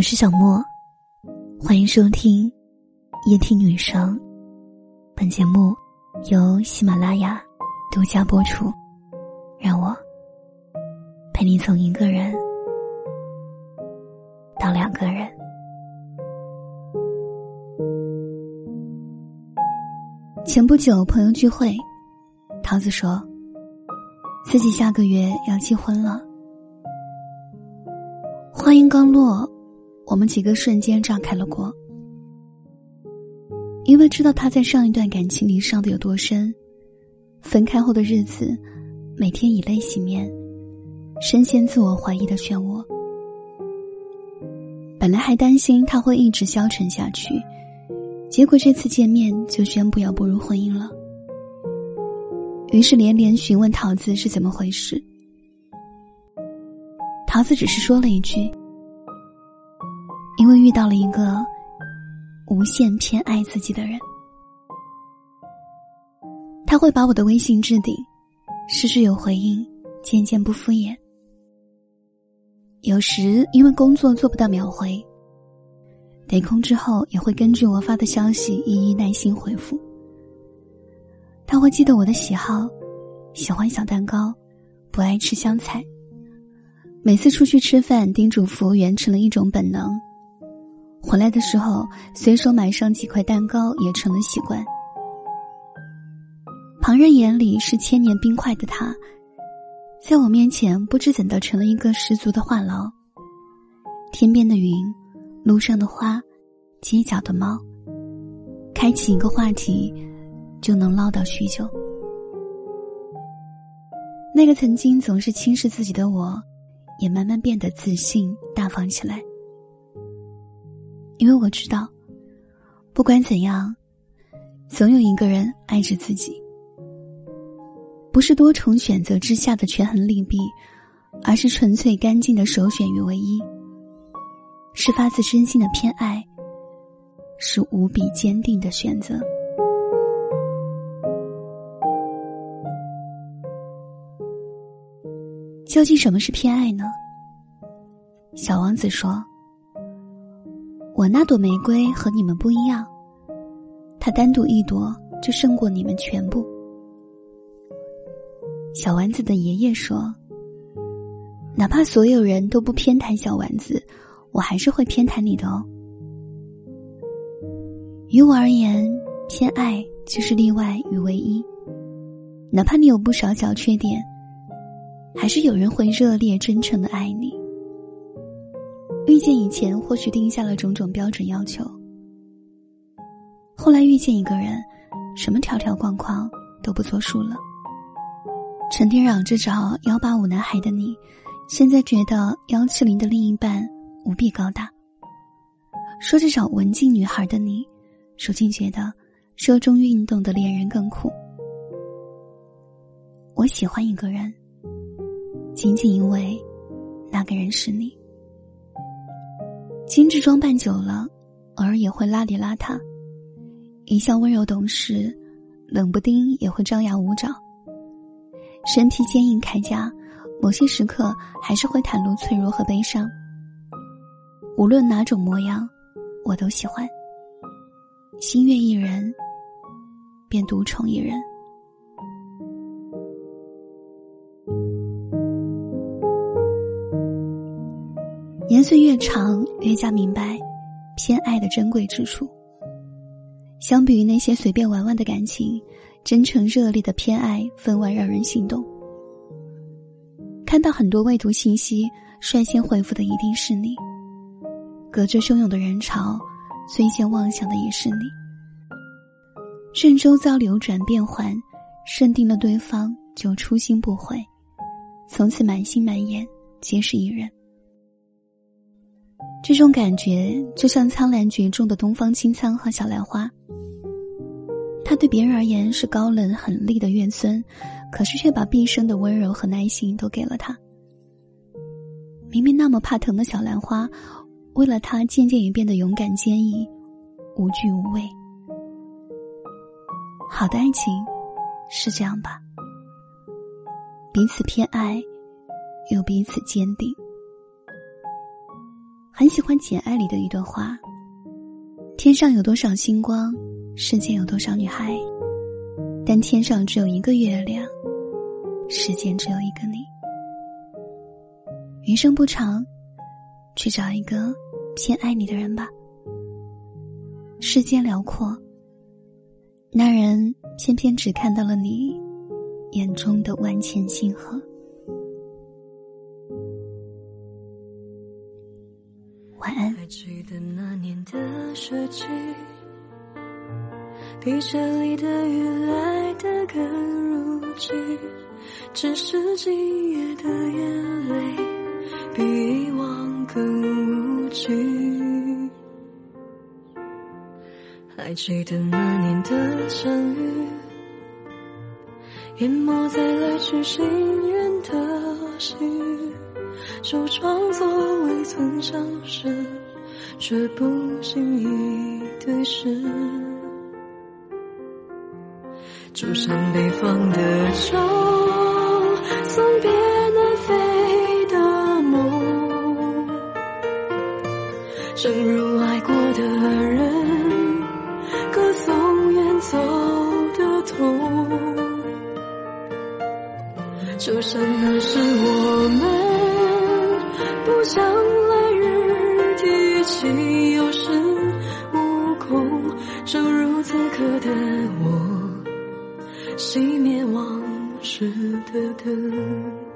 我是小莫，欢迎收听夜听女生。本节目由喜马拉雅独家播出。让我陪你从一个人到两个人。前不久朋友聚会，桃子说自己下个月要结婚了。话音刚落。我们几个瞬间炸开了锅，因为知道他在上一段感情里伤的有多深，分开后的日子，每天以泪洗面，深陷自我怀疑的漩涡。本来还担心他会一直消沉下去，结果这次见面就宣布要步入婚姻了。于是连连询问桃子是怎么回事，桃子只是说了一句。因为遇到了一个无限偏爱自己的人，他会把我的微信置顶，事事有回应，渐渐不敷衍。有时因为工作做不到秒回，得空之后也会根据我发的消息一一耐心回复。他会记得我的喜好，喜欢小蛋糕，不爱吃香菜。每次出去吃饭，叮嘱服务员成了一种本能。回来的时候，随手买上几块蛋糕也成了习惯。旁人眼里是千年冰块的他，在我面前不知怎的成了一个十足的话痨。天边的云，路上的花，街角的猫，开启一个话题，就能唠叨许久。那个曾经总是轻视自己的我，也慢慢变得自信大方起来。因为我知道，不管怎样，总有一个人爱着自己。不是多重选择之下的权衡利弊，而是纯粹干净的首选与唯一。是发自真心的偏爱，是无比坚定的选择。究竟什么是偏爱呢？小王子说。我那朵玫瑰和你们不一样，它单独一朵就胜过你们全部。小丸子的爷爷说：“哪怕所有人都不偏袒小丸子，我还是会偏袒你的哦。”于我而言，偏爱就是例外与唯一。哪怕你有不少小缺点，还是有人会热烈真诚的爱你。遇见以前或许定下了种种标准要求，后来遇见一个人，什么条条框框都不作数了。成天嚷着找幺八五男孩的你，现在觉得幺七零的另一半无比高大；说着找文静女孩的你，如今觉得热衷运动的恋人更酷。我喜欢一个人，仅仅因为那个人是你。精致装扮久了，偶尔也会邋里邋遢；一向温柔懂事，冷不丁也会张牙舞爪。身体坚硬铠甲，某些时刻还是会袒露脆弱和悲伤。无论哪种模样，我都喜欢。心悦一人，便独宠一人。岁越长，越加明白偏爱的珍贵之处。相比于那些随便玩玩的感情，真诚热烈的偏爱分外让人心动。看到很多未读信息，率先回复的一定是你。隔着汹涌的人潮，最先望想的也是你。任周遭流转变幻，认定了对方就初心不悔，从此满心满眼皆是一人。这种感觉就像苍兰诀中的东方青苍和小兰花。他对别人而言是高冷狠厉的怨孙，可是却把毕生的温柔和耐心都给了他。明明那么怕疼的小兰花，为了他渐渐也变得勇敢坚毅，无惧无畏。好的爱情是这样吧，彼此偏爱，又彼此坚定。很喜欢《简爱》里的一段话：“天上有多少星光，世界有多少女孩，但天上只有一个月亮，世间只有一个你。余生不长，去找一个偏爱你的人吧。世间辽阔，那人偏偏只看到了你眼中的万千星河。”晚安。还记得那年的雪季，地铁里的雨来得更如期，只是今夜的眼泪比以往更无情。还记得那年的相遇，淹没在来去行人的心。手装作未曾相识，却不经意对视。就像北方的秋，送别南飞的梦。正如爱过的人，歌颂远走的痛。就像那时我有恃无恐，正如此刻的我，熄灭往事的灯。